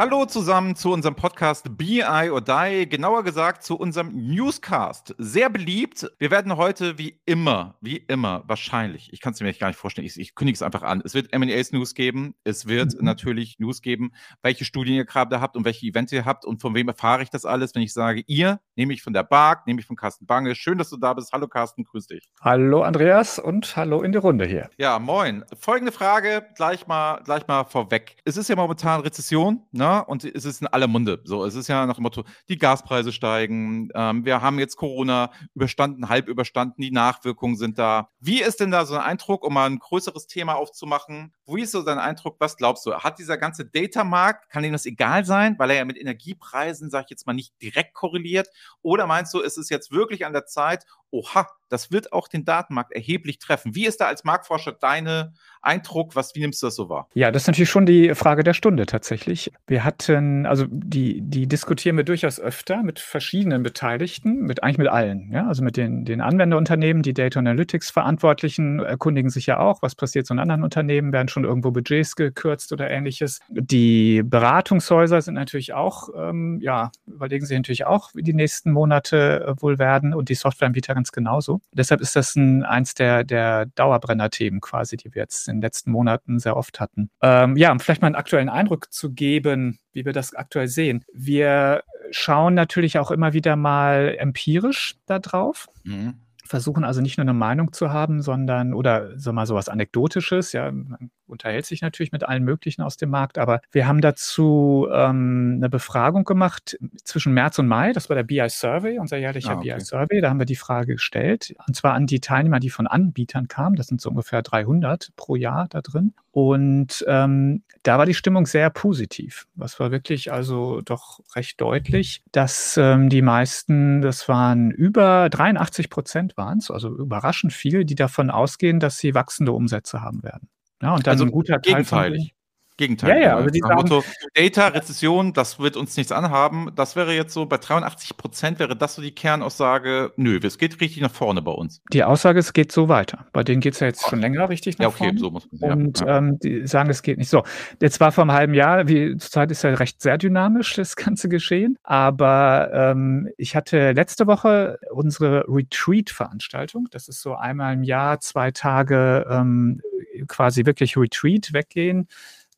Hallo zusammen zu unserem Podcast BI or Die, genauer gesagt zu unserem Newscast. Sehr beliebt. Wir werden heute wie immer, wie immer, wahrscheinlich, ich kann es mir gar nicht vorstellen, ich, ich kündige es einfach an. Es wird MAs News geben, es wird mhm. natürlich News geben, welche Studien ihr gerade habt und welche Events ihr habt und von wem erfahre ich das alles, wenn ich sage, ihr, nehme ich von der Bark, nehme ich von Carsten Bange. Schön, dass du da bist. Hallo Carsten, grüß dich. Hallo Andreas und hallo in die Runde hier. Ja, moin. Folgende Frage gleich mal, gleich mal vorweg. Es ist ja momentan Rezession, ne? Und es ist in aller Munde. So, es ist ja nach dem Motto, die Gaspreise steigen. Ähm, wir haben jetzt Corona überstanden, halb überstanden. Die Nachwirkungen sind da. Wie ist denn da so ein Eindruck, um mal ein größeres Thema aufzumachen? Wie ist so dein Eindruck? Was glaubst du? Hat dieser ganze Data-Markt, kann ihm das egal sein, weil er ja mit Energiepreisen, sag ich jetzt mal, nicht direkt korreliert? Oder meinst du, ist es jetzt wirklich an der Zeit, oha, das wird auch den Datenmarkt erheblich treffen. Wie ist da als Marktforscher deine Eindruck? Was, wie nimmst du das so wahr? Ja, das ist natürlich schon die Frage der Stunde tatsächlich. Wir hatten, also die, die diskutieren wir durchaus öfter mit verschiedenen Beteiligten, mit eigentlich mit allen. Ja? Also mit den, den Anwenderunternehmen, die Data Analytics Verantwortlichen erkundigen sich ja auch, was passiert so in anderen Unternehmen, werden schon irgendwo Budgets gekürzt oder ähnliches. Die Beratungshäuser sind natürlich auch, ähm, ja, überlegen sich natürlich auch, wie die nächsten Monate äh, wohl werden und die Softwareanbieter ganz genauso. Deshalb ist das ein, eins der, der Dauerbrenner-Themen quasi, die wir jetzt in den letzten Monaten sehr oft hatten. Ähm, ja, um vielleicht mal einen aktuellen Eindruck zu geben, wie wir das aktuell sehen. Wir schauen natürlich auch immer wieder mal empirisch da drauf. Mhm versuchen also nicht nur eine Meinung zu haben, sondern oder so mal sowas Anekdotisches, ja, man unterhält sich natürlich mit allen möglichen aus dem Markt, aber wir haben dazu ähm, eine Befragung gemacht zwischen März und Mai, das war der BI Survey, unser jährlicher ah, okay. BI Survey, da haben wir die Frage gestellt, und zwar an die Teilnehmer, die von Anbietern kamen, das sind so ungefähr 300 pro Jahr da drin und ähm, da war die Stimmung sehr positiv. Das war wirklich also doch recht deutlich, dass ähm, die meisten, das waren über 83 Prozent waren es, also überraschend viel, die davon ausgehen, dass sie wachsende Umsätze haben werden. Ja, und dann also ein guter Teil gegenteilig. Gegenteil. Ja, ja, aber die sagen, Motto, Data, Rezession, das wird uns nichts anhaben. Das wäre jetzt so, bei 83 Prozent wäre das so die Kernaussage, nö, es geht richtig nach vorne bei uns. Die Aussage, es geht so weiter. Bei denen geht es ja jetzt schon länger richtig nach vorne. Ja, okay, vorne. so muss man Und ja. ähm, die sagen, es geht nicht so. Jetzt war vor einem halben Jahr, wie zurzeit ist ja recht sehr dynamisch, das ganze Geschehen. Aber ähm, ich hatte letzte Woche unsere Retreat-Veranstaltung. Das ist so einmal im Jahr, zwei Tage ähm, quasi wirklich Retreat weggehen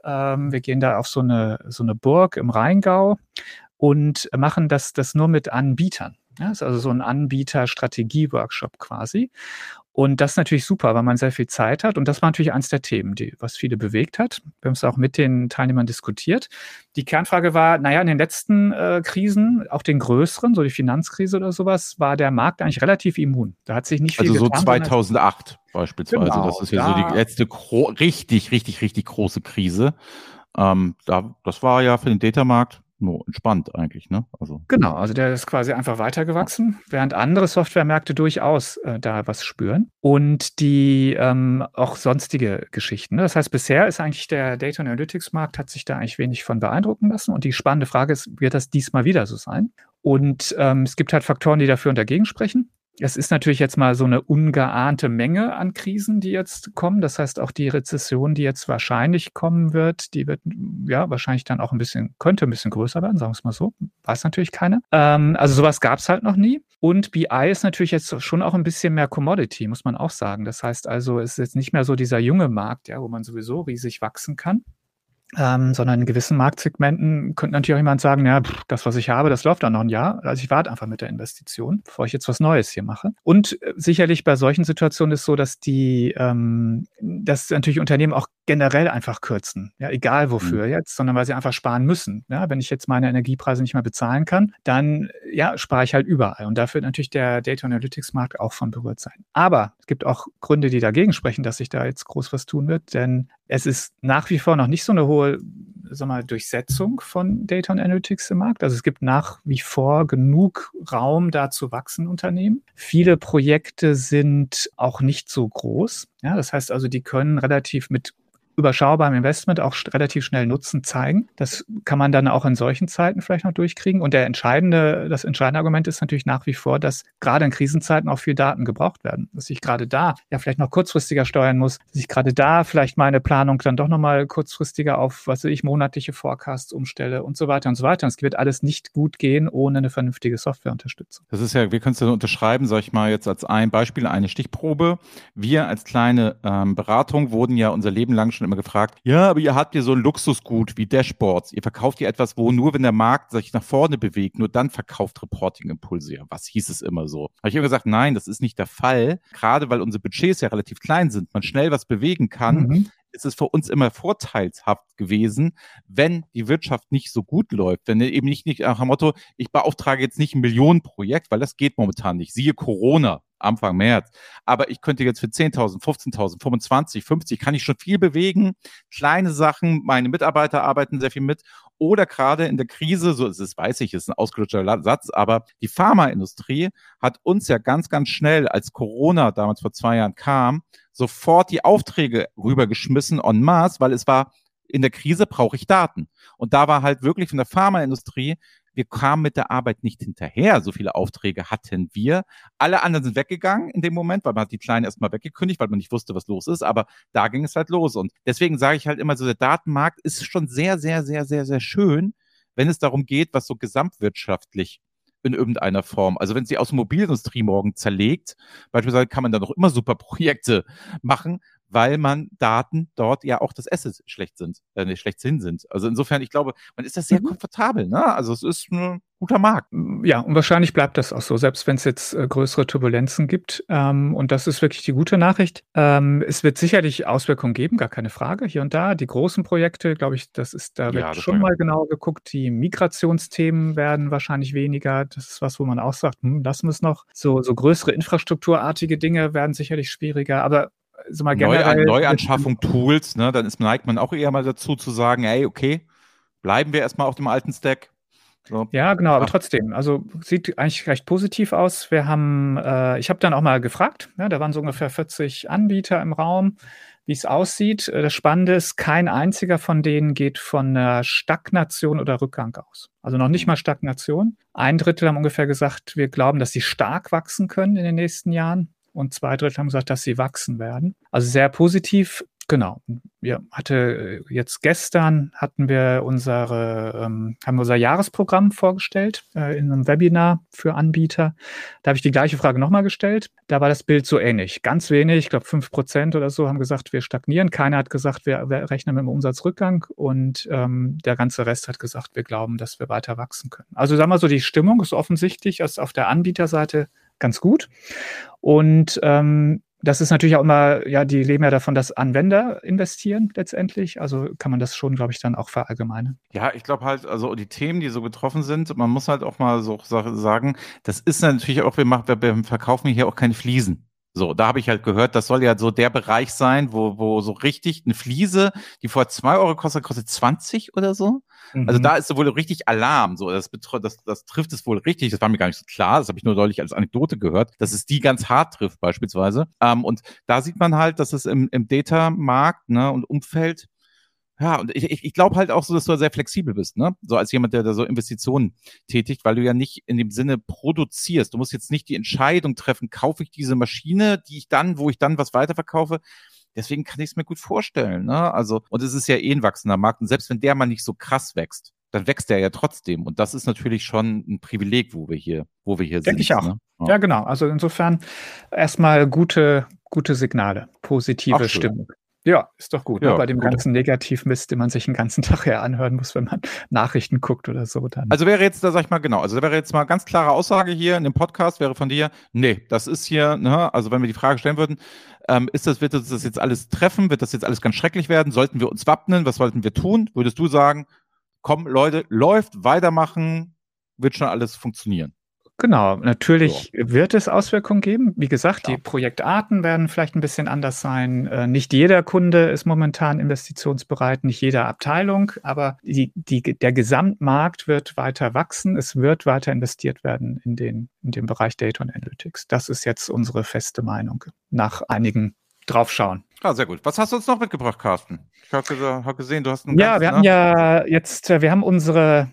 wir gehen da auf so eine, so eine Burg im Rheingau und machen das, das nur mit Anbietern. Ja, ist also so ein Anbieter-Strategie-Workshop quasi. Und das ist natürlich super, weil man sehr viel Zeit hat. Und das war natürlich eines der Themen, die, was viele bewegt hat. Wir haben es auch mit den Teilnehmern diskutiert. Die Kernfrage war, naja, in den letzten äh, Krisen, auch den größeren, so die Finanzkrise oder sowas, war der Markt eigentlich relativ immun. Da hat sich nicht viel Also so 2008 beispielsweise. Genau, das ist ja da, so die letzte richtig, richtig, richtig große Krise. Ähm, da, das war ja für den Datamarkt nur entspannt eigentlich, ne? Also. Genau, also der ist quasi einfach weitergewachsen, während andere Softwaremärkte durchaus äh, da was spüren. Und die ähm, auch sonstige Geschichten. Ne? Das heißt, bisher ist eigentlich der Data Analytics Markt hat sich da eigentlich wenig von beeindrucken lassen. Und die spannende Frage ist, wird das diesmal wieder so sein? Und ähm, es gibt halt Faktoren, die dafür und dagegen sprechen. Es ist natürlich jetzt mal so eine ungeahnte Menge an Krisen, die jetzt kommen. Das heißt, auch die Rezession, die jetzt wahrscheinlich kommen wird, die wird ja wahrscheinlich dann auch ein bisschen, könnte ein bisschen größer werden, sagen wir es mal so. Weiß natürlich keiner. Ähm, also sowas gab es halt noch nie. Und BI ist natürlich jetzt schon auch ein bisschen mehr Commodity, muss man auch sagen. Das heißt also, es ist jetzt nicht mehr so dieser junge Markt, ja, wo man sowieso riesig wachsen kann, ähm, sondern in gewissen Marktsegmenten könnte natürlich auch jemand sagen, ja, pff, das, was ich habe, das läuft dann noch ein Jahr. Also ich warte einfach mit der Investition, bevor ich jetzt was Neues hier mache. Und äh, sicherlich bei solchen Situationen ist so, dass die, ähm, dass natürlich Unternehmen auch generell einfach kürzen, ja, egal wofür mhm. jetzt, sondern weil sie einfach sparen müssen. Ja, wenn ich jetzt meine Energiepreise nicht mehr bezahlen kann, dann ja, spare ich halt überall. Und dafür wird natürlich der Data Analytics Markt auch von berührt sein. Aber es gibt auch Gründe, die dagegen sprechen, dass sich da jetzt groß was tun wird, denn es ist nach wie vor noch nicht so eine hohe sag mal, Durchsetzung von Data Analytics im Markt. Also es gibt nach wie vor genug Raum, da zu wachsen Unternehmen. Viele Projekte sind auch nicht so groß. Ja, das heißt also, die können relativ mit überschaubarem Investment auch relativ schnell Nutzen zeigen. Das kann man dann auch in solchen Zeiten vielleicht noch durchkriegen. Und der entscheidende, das entscheidende Argument ist natürlich nach wie vor, dass gerade in Krisenzeiten auch viel Daten gebraucht werden. Dass ich gerade da ja vielleicht noch kurzfristiger steuern muss, dass ich gerade da vielleicht meine Planung dann doch nochmal kurzfristiger auf, was ich, monatliche Forecasts umstelle und so weiter und so weiter. Und es wird alles nicht gut gehen ohne eine vernünftige Softwareunterstützung. Das ist ja, wir können es ja unterschreiben, sage ich mal jetzt als ein Beispiel, eine Stichprobe. Wir als kleine ähm, Beratung wurden ja unser Leben lang schon immer gefragt, ja, aber ihr habt ja so ein Luxusgut wie Dashboards. Ihr verkauft ja etwas, wo nur wenn der Markt sich nach vorne bewegt, nur dann verkauft Reporting-Impulse. Ja, was hieß es immer so? Habe ich immer gesagt, nein, das ist nicht der Fall. Gerade weil unsere Budgets ja relativ klein sind, man schnell was bewegen kann, mhm ist es für uns immer vorteilshaft gewesen, wenn die Wirtschaft nicht so gut läuft. Wenn eben nicht, nicht nach dem Motto, ich beauftrage jetzt nicht ein Millionenprojekt, weil das geht momentan nicht. Siehe Corona. Anfang März. Aber ich könnte jetzt für 10.000, 15.000, 25, 50, kann ich schon viel bewegen. Kleine Sachen, meine Mitarbeiter arbeiten sehr viel mit. Oder gerade in der Krise, so ist es, weiß ich, ist ein ausgelutschter Satz, aber die Pharmaindustrie hat uns ja ganz, ganz schnell, als Corona damals vor zwei Jahren kam, sofort die Aufträge rübergeschmissen en masse, weil es war, in der Krise brauche ich Daten. Und da war halt wirklich von der Pharmaindustrie wir kamen mit der Arbeit nicht hinterher. So viele Aufträge hatten wir. Alle anderen sind weggegangen in dem Moment, weil man hat die Kleinen erstmal weggekündigt, weil man nicht wusste, was los ist. Aber da ging es halt los. Und deswegen sage ich halt immer so, der Datenmarkt ist schon sehr, sehr, sehr, sehr, sehr schön, wenn es darum geht, was so gesamtwirtschaftlich in irgendeiner Form. Also wenn es die Automobilindustrie morgen zerlegt, beispielsweise kann man da noch immer super Projekte machen, weil man Daten dort ja auch das Asset schlecht sind, äh, nicht schlechthin sind. Also insofern, ich glaube, man ist das sehr mhm. komfortabel. Ne? Also es ist ein guter Markt. Ja, und wahrscheinlich bleibt das auch so, selbst wenn es jetzt äh, größere Turbulenzen gibt. Ähm, und das ist wirklich die gute Nachricht. Ähm, es wird sicherlich Auswirkungen geben, gar keine Frage, hier und da. Die großen Projekte, glaube ich, das ist, da wird ja, schon mal genau geguckt. Die Migrationsthemen werden wahrscheinlich weniger. Das ist was, wo man auch sagt, hm, lassen wir es noch. So, so größere infrastrukturartige Dinge werden sicherlich schwieriger. Aber so mal generell. Neu, Neuanschaffung Tools, ne, dann ist, neigt man auch eher mal dazu zu sagen, ey, okay, bleiben wir erstmal auf dem alten Stack. So. Ja, genau, aber trotzdem, also sieht eigentlich recht positiv aus. Wir haben, äh, ich habe dann auch mal gefragt, ja, da waren so ungefähr 40 Anbieter im Raum, wie es aussieht. Äh, das Spannende ist, kein einziger von denen geht von einer Stagnation oder Rückgang aus. Also noch nicht mal Stagnation. Ein Drittel haben ungefähr gesagt, wir glauben, dass sie stark wachsen können in den nächsten Jahren und zwei Drittel haben gesagt, dass sie wachsen werden. Also sehr positiv. Genau. Wir hatte äh, jetzt gestern hatten wir unsere, ähm, haben unser Jahresprogramm vorgestellt äh, in einem Webinar für Anbieter. Da habe ich die gleiche Frage nochmal gestellt. Da war das Bild so ähnlich. Ganz wenig, ich glaube fünf Prozent oder so, haben gesagt, wir stagnieren. Keiner hat gesagt, wir, wir rechnen mit einem Umsatzrückgang und ähm, der ganze Rest hat gesagt, wir glauben, dass wir weiter wachsen können. Also sagen wir so, die Stimmung ist offensichtlich, dass auf der Anbieterseite ganz gut. Und ähm, das ist natürlich auch immer, ja, die leben ja davon, dass Anwender investieren letztendlich. Also kann man das schon, glaube ich, dann auch verallgemeinern. Ja, ich glaube halt, also die Themen, die so betroffen sind, man muss halt auch mal so sagen, das ist natürlich auch, wir, machen, wir verkaufen hier auch keine Fliesen. So, da habe ich halt gehört, das soll ja so der Bereich sein, wo, wo so richtig eine Fliese, die vor zwei Euro kostet, kostet 20 oder so. Also mhm. Also da ist so wohl richtig Alarm. So, das, das, das trifft es wohl richtig. Das war mir gar nicht so klar. Das habe ich nur deutlich als Anekdote gehört, dass es die ganz hart trifft, beispielsweise. Ähm, und da sieht man halt, dass es im, im Data-Markt ne, und Umfeld ja, und ich, ich, ich glaube halt auch so, dass du sehr flexibel bist, ne? So als jemand, der da so Investitionen tätigt, weil du ja nicht in dem Sinne produzierst. Du musst jetzt nicht die Entscheidung treffen, kaufe ich diese Maschine, die ich dann, wo ich dann was weiterverkaufe. Deswegen kann ich es mir gut vorstellen, ne? Also, und es ist ja eh ein wachsender Markt. Und selbst wenn der mal nicht so krass wächst, dann wächst der ja trotzdem. Und das ist natürlich schon ein Privileg, wo wir hier, wo wir hier Denke sind. Denke ich auch. Ne? Ja. ja. genau. Also insofern erstmal gute, gute Signale, positive Stimmung. Ja, ist doch gut. Ne? Ja, ne? Bei dem gut. ganzen Negativmist, den man sich den ganzen Tag ja anhören muss, wenn man Nachrichten guckt oder so. Dann. Also wäre jetzt, da sag ich mal genau, also wäre jetzt mal ganz klare Aussage hier in dem Podcast, wäre von dir, nee, das ist hier, ne, also wenn wir die Frage stellen würden, ähm, ist das, wird uns das jetzt alles treffen? Wird das jetzt alles ganz schrecklich werden? Sollten wir uns wappnen? Was sollten wir tun? Würdest du sagen, komm, Leute, läuft, weitermachen, wird schon alles funktionieren? Genau, natürlich so. wird es Auswirkungen geben. Wie gesagt, ja. die Projektarten werden vielleicht ein bisschen anders sein. Äh, nicht jeder Kunde ist momentan investitionsbereit, nicht jede Abteilung, aber die, die, der Gesamtmarkt wird weiter wachsen. Es wird weiter investiert werden in den, in den Bereich Data und Analytics. Das ist jetzt unsere feste Meinung nach einigen draufschauen. Ah, sehr gut. Was hast du uns noch mitgebracht, Carsten? Ich habe hab gesehen, du hast einen Ja, wir haben ja jetzt, äh, wir haben unsere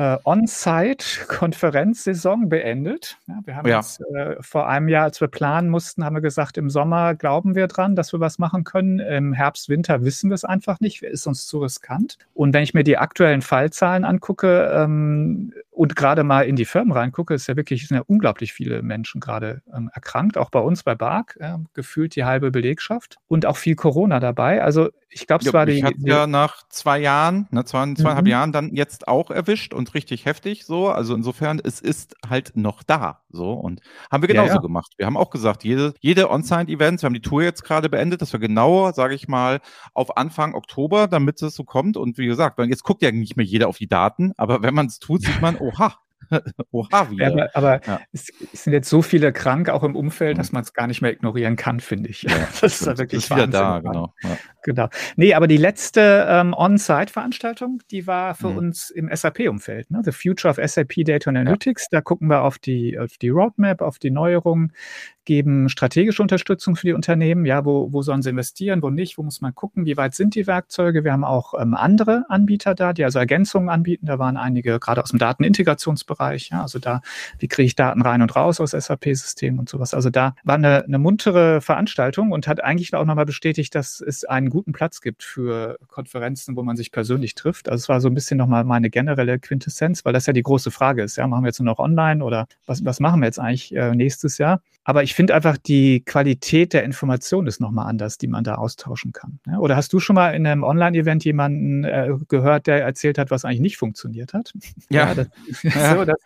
äh, On-Site-Konferenzsaison beendet. Ja, wir haben ja. jetzt äh, vor einem Jahr, als wir planen mussten, haben wir gesagt, im Sommer glauben wir dran, dass wir was machen können. Im Herbst, Winter wissen wir es einfach nicht. Ist uns zu riskant. Und wenn ich mir die aktuellen Fallzahlen angucke ähm, und gerade mal in die Firmen reingucke, ist ja wirklich sind ja unglaublich viele Menschen gerade ähm, erkrankt. Auch bei uns bei BARC äh, gefühlt die halbe Belegschaft und auch viel Corona dabei. Also ich glaube, es war die. Ich hatte ja nach zwei Jahren, ne, zwei, zweieinhalb mhm. Jahren dann jetzt auch erwischt und richtig heftig so. Also insofern, es ist halt noch da. So und haben wir genauso ja, ja. gemacht. Wir haben auch gesagt, jede, jede On-Site-Events, wir haben die Tour jetzt gerade beendet, dass wir genau, sage ich mal, auf Anfang Oktober, damit es so kommt. Und wie gesagt, jetzt guckt ja nicht mehr jeder auf die Daten, aber wenn man es tut, sieht man, oha, Oha, wieder. aber, aber ja. es, es, sind jetzt so viele krank, auch im Umfeld, dass man es gar nicht mehr ignorieren kann, finde ich. Ja, das ist ja wirklich ist wieder da, genau. Ja. genau. Nee, aber die letzte ähm, On-Site-Veranstaltung, die war für mhm. uns im SAP-Umfeld, ne? The Future of SAP Data Analytics. Da gucken wir auf die, auf die Roadmap, auf die Neuerungen, geben strategische Unterstützung für die Unternehmen. Ja, wo, wo sollen sie investieren, wo nicht, wo muss man gucken, wie weit sind die Werkzeuge. Wir haben auch ähm, andere Anbieter da, die also Ergänzungen anbieten. Da waren einige gerade aus dem Datenintegrationsbereich. Ja, also da, wie kriege ich Daten rein und raus aus SAP-Systemen und sowas. Also da war eine, eine muntere Veranstaltung und hat eigentlich auch nochmal bestätigt, dass es einen guten Platz gibt für Konferenzen, wo man sich persönlich trifft. Also es war so ein bisschen nochmal meine generelle Quintessenz, weil das ja die große Frage ist. Ja, machen wir jetzt nur noch online oder was, was machen wir jetzt eigentlich äh, nächstes Jahr? Aber ich finde einfach, die Qualität der Information ist nochmal anders, die man da austauschen kann. Ja, oder hast du schon mal in einem Online-Event jemanden äh, gehört, der erzählt hat, was eigentlich nicht funktioniert hat? Ja, ja, das, ja. So, das,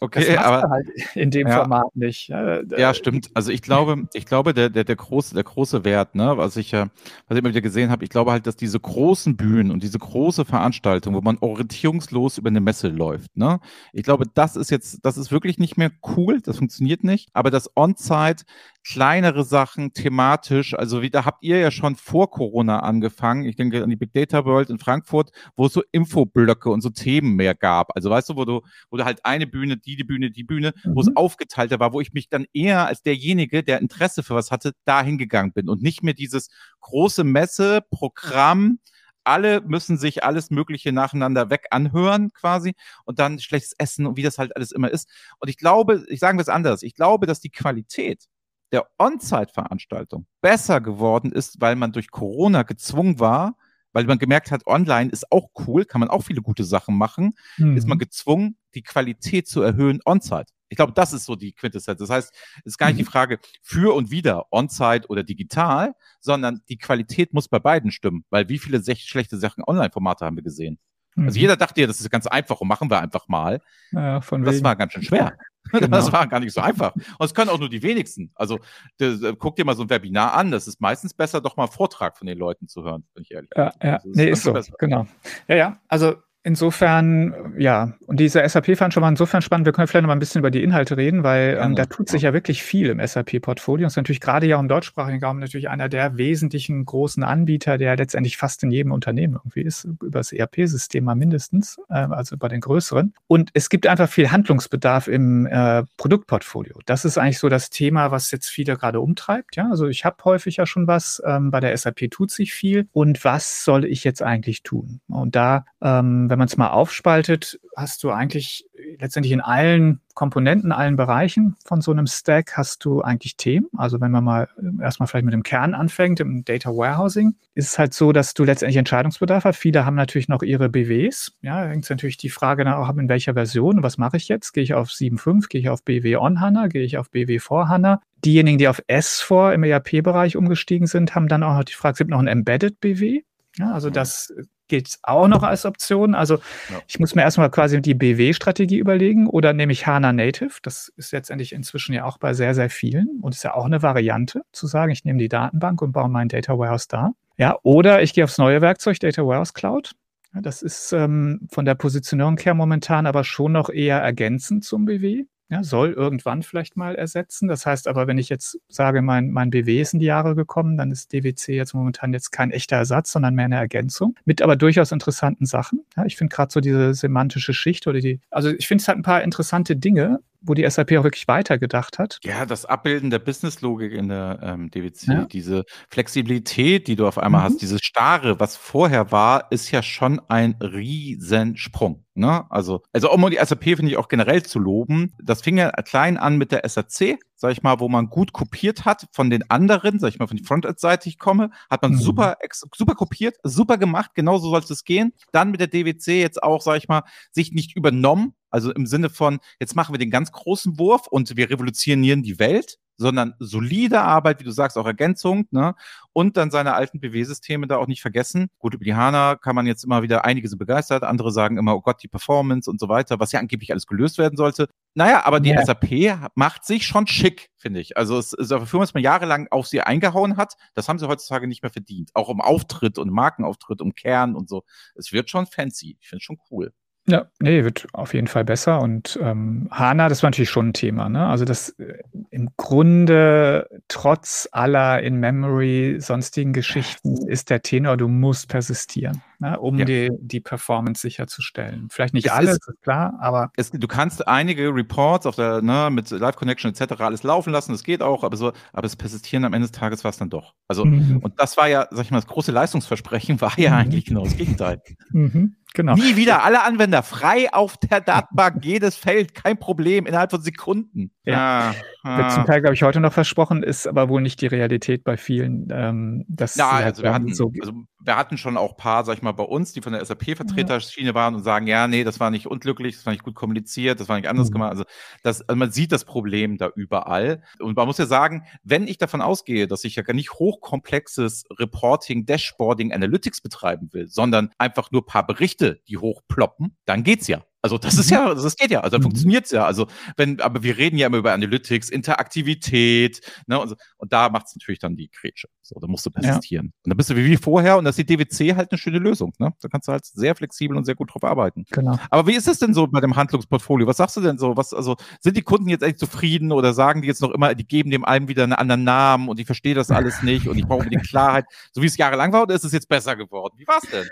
okay, das aber halt in dem Format nicht. Ja, stimmt. Also ich glaube, ich glaube, der, der, der, große, der große Wert, ne, was ich ja, was ich immer wieder gesehen habe, ich glaube halt, dass diese großen Bühnen und diese große Veranstaltung, wo man orientierungslos über eine Messe läuft, ne, ich glaube, das ist jetzt, das ist wirklich nicht mehr cool, das funktioniert nicht, aber das on Zeit kleinere Sachen thematisch. Also wie, da habt ihr ja schon vor Corona angefangen. Ich denke an die Big Data World in Frankfurt, wo es so Infoblöcke und so Themen mehr gab. Also weißt du, wo du, wo du halt eine Bühne, die, die Bühne, die Bühne, mhm. wo es mhm. aufgeteilter war, wo ich mich dann eher als derjenige, der Interesse für was hatte, dahin gegangen bin und nicht mehr dieses große Messeprogramm alle müssen sich alles Mögliche nacheinander weg anhören quasi und dann schlechtes Essen und wie das halt alles immer ist. Und ich glaube, ich sage es anders, ich glaube, dass die Qualität der On-Site-Veranstaltung besser geworden ist, weil man durch Corona gezwungen war, weil man gemerkt hat, online ist auch cool, kann man auch viele gute Sachen machen, mhm. ist man gezwungen, die Qualität zu erhöhen on-site. Ich glaube, das ist so die Quintessenz. Das heißt, es ist gar nicht mhm. die Frage für und wieder on-site oder digital, sondern die Qualität muss bei beiden stimmen, weil wie viele schlechte Sachen Online-Formate haben wir gesehen? Also mhm. Jeder dachte ja, das ist ganz einfach und machen wir einfach mal. Ja, das war ganz schön schwer. Genau. Das war gar nicht so einfach. Und es können auch nur die wenigsten. Also das, guck dir mal so ein Webinar an. Das ist meistens besser, doch mal einen Vortrag von den Leuten zu hören, bin ich ehrlich. Ja, ja. Also, nee, ist so. Besser. Genau. Ja, ja. Also Insofern, ja, und diese SAP-Veranstaltung war insofern spannend. Wir können vielleicht noch mal ein bisschen über die Inhalte reden, weil ähm, da tut sich ja wirklich viel im SAP-Portfolio. Und ist natürlich gerade ja im deutschsprachigen Raum natürlich einer der wesentlichen großen Anbieter, der letztendlich fast in jedem Unternehmen irgendwie ist, über das ERP-System mal mindestens, äh, also bei den größeren. Und es gibt einfach viel Handlungsbedarf im äh, Produktportfolio. Das ist eigentlich so das Thema, was jetzt viele gerade umtreibt. Ja, also ich habe häufig ja schon was. Ähm, bei der SAP tut sich viel. Und was soll ich jetzt eigentlich tun? Und da, ähm, wenn man es mal aufspaltet, hast du eigentlich letztendlich in allen Komponenten, allen Bereichen von so einem Stack hast du eigentlich Themen. Also wenn man mal äh, erstmal vielleicht mit dem Kern anfängt, im Data Warehousing, ist es halt so, dass du letztendlich Entscheidungsbedarf hast. Viele haben natürlich noch ihre BWs. Ja, da hängt natürlich die Frage nach, in welcher Version, was mache ich jetzt? Gehe ich auf 7.5, gehe ich auf BW on HANA, gehe ich auf BW vor HANA? Diejenigen, die auf S4 im ERP-Bereich umgestiegen sind, haben dann auch noch die Frage, es gibt noch ein Embedded BW. Ja, also das geht es auch noch als Option. Also ja. ich muss mir erstmal quasi die BW-Strategie überlegen oder nehme ich HANA Native. Das ist letztendlich inzwischen ja auch bei sehr, sehr vielen und ist ja auch eine Variante zu sagen, ich nehme die Datenbank und baue mein Data Warehouse da. Ja, oder ich gehe aufs neue Werkzeug Data Warehouse Cloud. Ja, das ist ähm, von der Positionierung her momentan aber schon noch eher ergänzend zum BW ja, soll irgendwann vielleicht mal ersetzen. Das heißt aber, wenn ich jetzt sage, mein, mein BW ist in die Jahre gekommen, dann ist DWC jetzt momentan jetzt kein echter Ersatz, sondern mehr eine Ergänzung mit aber durchaus interessanten Sachen. Ja, ich finde gerade so diese semantische Schicht oder die, also ich finde es halt ein paar interessante Dinge, wo die SAP auch wirklich weitergedacht hat. Ja, das Abbilden der Businesslogik in der ähm, DWC, ja. diese Flexibilität, die du auf einmal mhm. hast, dieses Starre, was vorher war, ist ja schon ein Riesensprung. Ne? Also, also um die SAP finde ich auch generell zu loben. Das fing ja klein an mit der SAC, sag ich mal, wo man gut kopiert hat von den anderen, sag ich mal, von der Frontend-Seite ich komme, hat man mhm. super, super kopiert, super gemacht, genauso sollte es gehen. Dann mit der DWC jetzt auch, sag ich mal, sich nicht übernommen, also im Sinne von, jetzt machen wir den ganz großen Wurf und wir revolutionieren die Welt, sondern solide Arbeit, wie du sagst, auch Ergänzung, ne? Und dann seine alten BW-Systeme da auch nicht vergessen. Gut, über die HANA kann man jetzt immer wieder, einige sind begeistert, andere sagen immer, oh Gott, die Performance und so weiter, was ja angeblich alles gelöst werden sollte. Naja, aber die ja. SAP macht sich schon schick, finde ich. Also es ist dafür, dass man jahrelang auf sie eingehauen hat, das haben sie heutzutage nicht mehr verdient. Auch um Auftritt und Markenauftritt, um Kern und so. Es wird schon fancy. Ich finde es schon cool. Ja, nee, wird auf jeden Fall besser. Und ähm, HANA, das war natürlich schon ein Thema. Ne? Also das äh, im Grunde trotz aller In-Memory sonstigen Geschichten ist der Tenor, du musst persistieren, ne? um ja. die, die Performance sicherzustellen. Vielleicht nicht es alles, ist, klar, aber. Es, du kannst einige Reports auf der, ne, mit Live Connection etc. alles laufen lassen, das geht auch, aber so, aber das Persistieren am Ende des Tages war es dann doch. Also, mhm. und das war ja, sag ich mal, das große Leistungsversprechen war ja mhm. eigentlich genau das Gegenteil. Mhm. Genau. Nie wieder alle Anwender frei auf der Datenbank, jedes Feld, kein Problem, innerhalb von Sekunden. Ja. Ah, Wird zum Teil, glaube ich, heute noch versprochen, ist aber wohl nicht die Realität bei vielen. Ähm, das ja, also wir, hatten, so also wir hatten schon auch paar, sag ich mal, bei uns, die von der SAP-Vertreterschiene ja. waren und sagen, ja, nee, das war nicht unglücklich, das war nicht gut kommuniziert, das war nicht anders mhm. gemacht. Also, das, also man sieht das Problem da überall. Und man muss ja sagen, wenn ich davon ausgehe, dass ich ja gar nicht hochkomplexes Reporting, Dashboarding, Analytics betreiben will, sondern einfach nur paar Berichte, die hochploppen, dann geht's ja. Also das ist mhm. ja, das geht ja, also mhm. funktioniert's ja. Also wenn, aber wir reden ja immer über Analytics, Interaktivität, ne, und, so, und da macht's natürlich dann die Grätsche. So, da musst du persistieren. Ja. Und dann bist du wie, wie vorher und das ist die DWC halt eine schöne Lösung. Ne? Da kannst du halt sehr flexibel und sehr gut drauf arbeiten. Genau. Aber wie ist es denn so bei dem Handlungsportfolio? Was sagst du denn so? Was, also sind die Kunden jetzt echt zufrieden oder sagen die jetzt noch immer, die geben dem allem wieder einen anderen Namen und ich verstehe das alles nicht und ich brauche die Klarheit, so wie es jahrelang war, oder ist es jetzt besser geworden? Wie war's denn?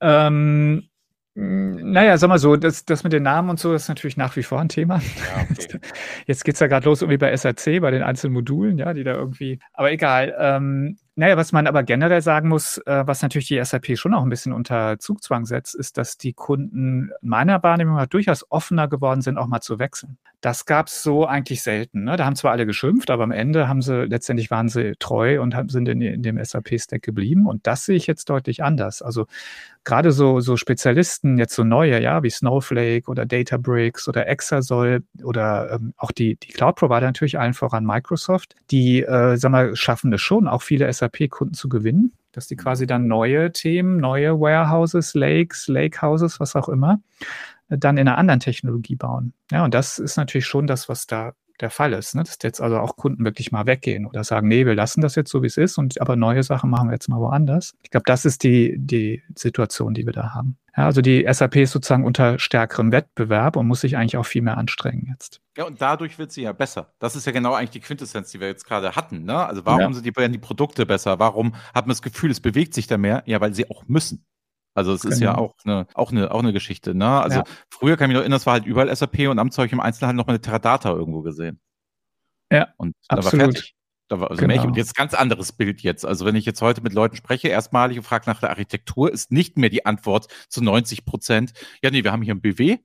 Ähm, naja, sag mal so, das, das mit den Namen und so ist natürlich nach wie vor ein Thema. Ja, okay. Jetzt geht's ja gerade los irgendwie bei SRC, bei den einzelnen Modulen, ja, die da irgendwie. Aber egal. Ähm, naja, was man aber generell sagen muss, äh, was natürlich die SAP schon auch ein bisschen unter Zugzwang setzt, ist, dass die Kunden meiner Wahrnehmung nach durchaus offener geworden sind, auch mal zu wechseln. Das gab es so eigentlich selten. Ne? Da haben zwar alle geschimpft, aber am Ende haben sie, letztendlich waren sie treu und haben, sind in, in dem SAP-Stack geblieben. Und das sehe ich jetzt deutlich anders. Also gerade so, so Spezialisten, jetzt so neue, ja, wie Snowflake oder Databricks oder Exasol oder ähm, auch die, die Cloud-Provider natürlich allen voran Microsoft, die, äh, sag mal, schaffen es schon, auch viele SAP SAP-Kunden zu gewinnen, dass die quasi dann neue Themen, neue Warehouses, Lakes, Lakehouses, was auch immer, äh, dann in einer anderen Technologie bauen. Ja, und das ist natürlich schon das, was da der Fall ist, ne? dass jetzt also auch Kunden wirklich mal weggehen oder sagen, nee, wir lassen das jetzt so, wie es ist, und aber neue Sachen machen wir jetzt mal woanders. Ich glaube, das ist die, die Situation, die wir da haben. Ja, also die SAP ist sozusagen unter stärkerem Wettbewerb und muss sich eigentlich auch viel mehr anstrengen jetzt. Ja, und dadurch wird sie ja besser. Das ist ja genau eigentlich die Quintessenz, die wir jetzt gerade hatten. Ne? Also warum ja. sind die, werden die Produkte besser? Warum hat man das Gefühl, es bewegt sich da mehr? Ja, weil sie auch müssen. Also es ist ja genau. auch eine, auch eine, auch eine Geschichte. Ne? Also ja. früher kann ich mich noch erinnern, es war halt überall SAP und am Zeug im Einzelnen noch mal eine Teradata irgendwo gesehen. Ja, und absolut. da war fertig. Da war also genau. Märchen. Und jetzt ganz anderes Bild jetzt. Also wenn ich jetzt heute mit Leuten spreche, erstmalig und frage nach der Architektur, ist nicht mehr die Antwort zu 90 Prozent. Ja, nee, wir haben hier ein BW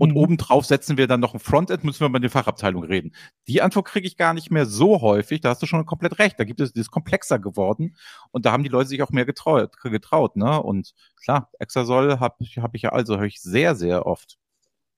und mhm. obendrauf setzen wir dann noch ein Frontend, müssen wir mal in der Fachabteilung reden. Die Antwort kriege ich gar nicht mehr so häufig, da hast du schon komplett recht. Da gibt es, das ist komplexer geworden und da haben die Leute sich auch mehr getraut, getraut ne? Und klar, Exasol habe hab ich ja also, höre ich sehr, sehr oft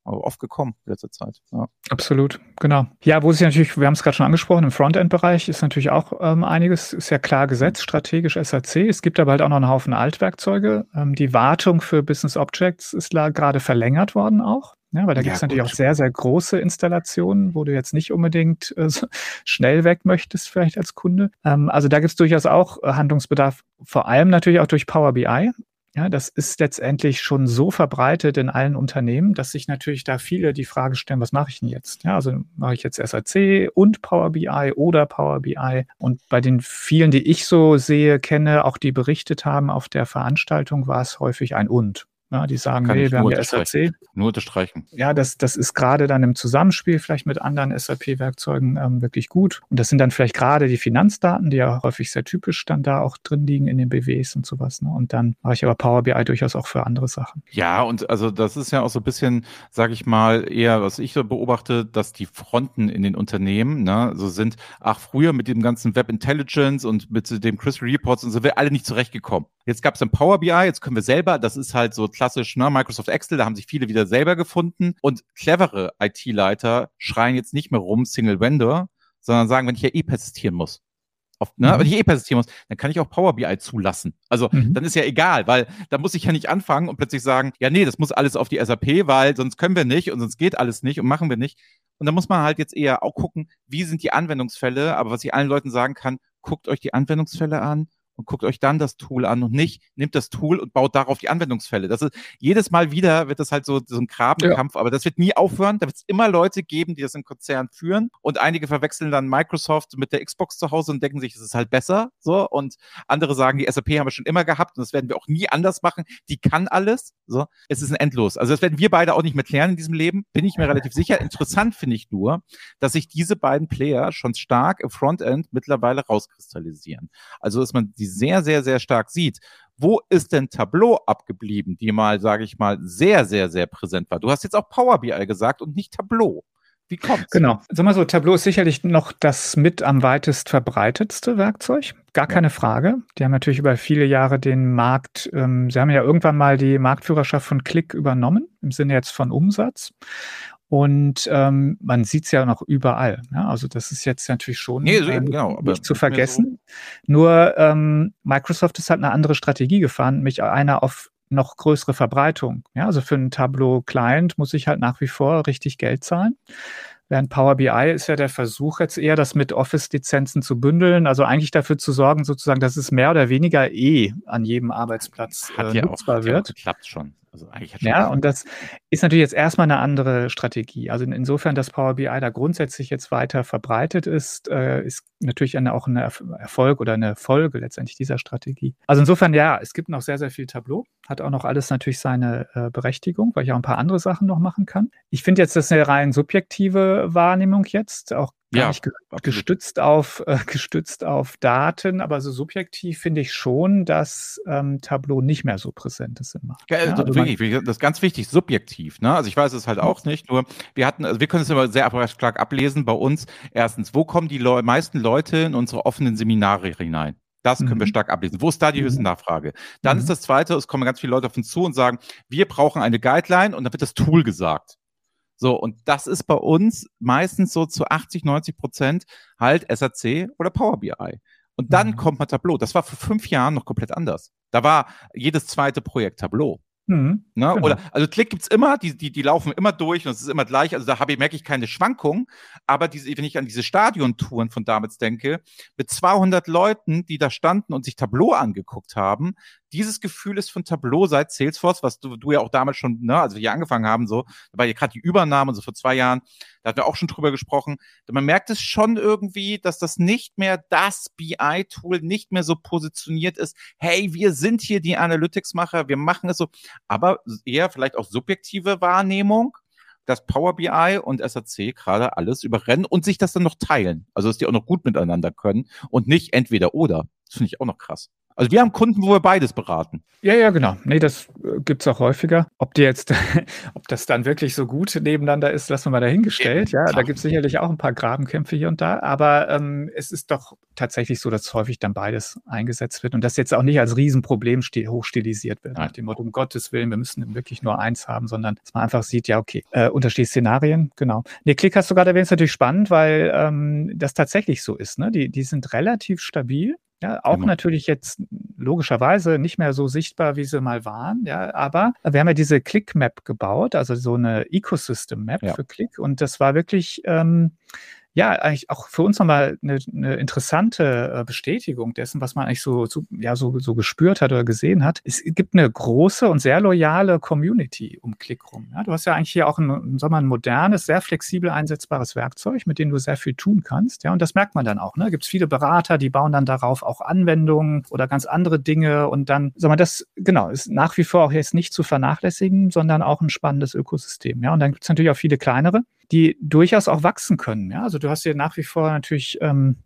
aber oft gekommen in letzter Zeit. Ja. Absolut, genau. Ja, wo sich natürlich, wir haben es gerade schon angesprochen, im Frontend-Bereich ist natürlich auch ähm, einiges, ist ja klar gesetzt, strategisch SAC. Es gibt aber halt auch noch einen Haufen Altwerkzeuge. Ähm, die Wartung für Business Objects ist gerade verlängert worden auch. Ja, weil da gibt es natürlich auch sehr, sehr große Installationen, wo du jetzt nicht unbedingt äh, schnell weg möchtest, vielleicht als Kunde. Ähm, also da gibt es durchaus auch äh, Handlungsbedarf, vor allem natürlich auch durch Power BI. Ja, das ist letztendlich schon so verbreitet in allen Unternehmen, dass sich natürlich da viele die Frage stellen, was mache ich denn jetzt? Ja, also mache ich jetzt SAC und Power BI oder Power BI? Und bei den vielen, die ich so sehe, kenne, auch die berichtet haben auf der Veranstaltung, war es häufig ein und. Ja, die sagen, Kann nee, wir haben nur ja. SAC. Nur unterstreichen. Ja, das, das ist gerade dann im Zusammenspiel vielleicht mit anderen SAP-Werkzeugen ähm, wirklich gut. Und das sind dann vielleicht gerade die Finanzdaten, die ja häufig sehr typisch dann da auch drin liegen in den BWs und sowas. Ne? Und dann mache ich aber Power BI durchaus auch für andere Sachen. Ja, und also das ist ja auch so ein bisschen, sage ich mal, eher, was ich so beobachte, dass die Fronten in den Unternehmen ne, so sind, ach, früher mit dem ganzen Web Intelligence und mit dem Crystal Reports und so, wir alle nicht zurechtgekommen. Jetzt gab es dann Power BI, jetzt können wir selber, das ist halt so klassisch, ne, Microsoft Excel, da haben sich viele wieder selber gefunden und clevere IT-Leiter schreien jetzt nicht mehr rum, Single Vendor, sondern sagen, wenn ich ja eh persistieren muss, auf, ne, Mhm. wenn ich eh persistieren muss, dann kann ich auch Power BI zulassen. Also Mhm. dann ist ja egal, weil da muss ich ja nicht anfangen und plötzlich sagen, ja, nee, das muss alles auf die SAP, weil sonst können wir nicht und sonst geht alles nicht und machen wir nicht. Und da muss man halt jetzt eher auch gucken, wie sind die Anwendungsfälle. Aber was ich allen Leuten sagen kann, guckt euch die Anwendungsfälle an und guckt euch dann das Tool an und nicht nehmt das Tool und baut darauf die Anwendungsfälle. Das ist jedes Mal wieder wird das halt so, so ein Grabenkampf, aber das wird nie aufhören. Da wird es immer Leute geben, die das im Konzern führen und einige verwechseln dann Microsoft mit der Xbox zu Hause und denken sich, es ist halt besser, so und andere sagen, die SAP haben wir schon immer gehabt und das werden wir auch nie anders machen. Die kann alles, so. Es ist ein Endlos. Also das werden wir beide auch nicht mehr klären in diesem Leben, bin ich mir relativ sicher. Interessant finde ich nur, dass sich diese beiden Player schon stark im Frontend mittlerweile rauskristallisieren. Also, dass man die sehr, sehr, sehr stark sieht. Wo ist denn Tableau abgeblieben, die mal, sage ich mal, sehr, sehr, sehr präsent war? Du hast jetzt auch Power BI gesagt und nicht Tableau. Wie kommt's? Genau. Sag mal so, Tableau ist sicherlich noch das mit am weitest verbreitetste Werkzeug. Gar keine Frage. Die haben natürlich über viele Jahre den Markt, ähm, sie haben ja irgendwann mal die Marktführerschaft von Click übernommen, im Sinne jetzt von Umsatz. Und ähm, man sieht es ja noch überall. Ja? Also das ist jetzt natürlich schon Nee, so äh, eben, genau, nicht zu mehr so- vergessen. Nur ähm, Microsoft ist halt eine andere Strategie gefahren, nämlich einer auf noch größere Verbreitung. Ja, also für einen Tableau-Client muss ich halt nach wie vor richtig Geld zahlen. Während Power BI ist ja der Versuch jetzt eher, das mit Office-Lizenzen zu bündeln, also eigentlich dafür zu sorgen, sozusagen, dass es mehr oder weniger eh an jedem Arbeitsplatz Hat äh, ja auch, nutzbar ja auch wird. geklappt schon. Also eigentlich Ja, und das ist natürlich jetzt erstmal eine andere Strategie. Also in- insofern, dass Power BI da grundsätzlich jetzt weiter verbreitet ist, äh, ist natürlich eine, auch ein Erfolg oder eine Folge letztendlich dieser Strategie. Also insofern, ja, es gibt noch sehr, sehr viel Tableau. Hat auch noch alles natürlich seine äh, Berechtigung, weil ich auch ein paar andere Sachen noch machen kann. Ich finde jetzt, das ist eine rein subjektive Wahrnehmung jetzt, auch Ja, nicht gestützt auf, äh, gestützt auf Daten, aber so subjektiv finde ich schon, dass ähm, Tableau nicht mehr so präsent ist im Markt. Ja, Ja, also also man- wirklich, wie- das ist ganz wichtig, subjektiv. Ne? Also ich weiß es halt auch nicht, nur wir hatten, also wir können es immer sehr stark ablesen bei uns. Erstens, wo kommen die Leu meisten Leute in unsere offenen Seminare hinein? Das können wir Mhm. stark ablesen. Wo ist da die Mhm. höchste Nachfrage? Dann Mhm. ist das Zweite, es kommen ganz viele Leute auf uns zu und sagen, wir brauchen eine Guideline und dann wird das Tool gesagt. So, und das ist bei uns meistens so zu 80, 90 Prozent halt SAC oder Power BI. Und dann Mhm. kommt mal Tableau. Das war vor fünf Jahren noch komplett anders. Da war jedes zweite Projekt Tableau. Mhm. Ne? Genau. Oder also Klick gibt's immer, die, die, die laufen immer durch und es ist immer gleich. Also da habe ich, merke ich keine Schwankung. Aber diese, wenn ich an diese Stadiontouren von damals denke, mit 200 Leuten, die da standen und sich Tableau angeguckt haben, dieses Gefühl ist von Tableau seit Salesforce, was du, du ja auch damals schon, ne, also wir hier angefangen haben, so, da war ja gerade die Übernahme, so vor zwei Jahren, da hatten wir auch schon drüber gesprochen. Man merkt es schon irgendwie, dass das nicht mehr das BI-Tool nicht mehr so positioniert ist. Hey, wir sind hier die Analytics-Macher, wir machen es so, aber eher vielleicht auch subjektive Wahrnehmung, dass Power BI und SAC gerade alles überrennen und sich das dann noch teilen. Also, dass die auch noch gut miteinander können und nicht entweder oder. Das finde ich auch noch krass. Also wir haben Kunden, wo wir beides beraten. Ja, ja, genau. Nee, das äh, gibt's auch häufiger. Ob die jetzt, ob das dann wirklich so gut nebeneinander ist, lassen wir mal dahingestellt. Ja, da klar. gibt's sicherlich auch ein paar Grabenkämpfe hier und da. Aber ähm, es ist doch tatsächlich so, dass häufig dann beides eingesetzt wird und das jetzt auch nicht als Riesenproblem sti- hochstilisiert wird. Nein. Nach dem Motto, um Gottes Willen, wir müssen wirklich nur eins haben, sondern dass man einfach sieht, ja, okay, äh, unterschiedliche Szenarien, genau. Nee, Klick hast du gerade erwähnt, ist natürlich spannend, weil ähm, das tatsächlich so ist. Ne? Die, die sind relativ stabil. Ja, auch Immer. natürlich jetzt logischerweise nicht mehr so sichtbar, wie sie mal waren. Ja, aber wir haben ja diese Click-Map gebaut, also so eine Ecosystem-Map Ja. für Click. Und das war wirklich, ähm, ja, eigentlich auch für uns nochmal eine, eine interessante äh, Bestätigung dessen, was man eigentlich so, so, ja, so, so gespürt hat oder gesehen hat. Es gibt eine große und sehr loyale Community um Klick rum. Ja, du hast ja eigentlich hier auch ein, sagen wir, ein modernes, sehr flexibel einsetzbares Werkzeug, mit dem du sehr viel tun kannst. Ja, und das merkt man dann auch. Ne? Gibt es viele Berater, die bauen dann darauf auch Anwendungen oder ganz andere Dinge und dann, sagen wir, das genau ist nach wie vor auch jetzt nicht zu vernachlässigen, sondern auch ein spannendes Ökosystem. Ja, und dann gibt es natürlich auch viele kleinere, die durchaus auch wachsen können. Ja, also du hast hier nach wie vor natürlich ähm,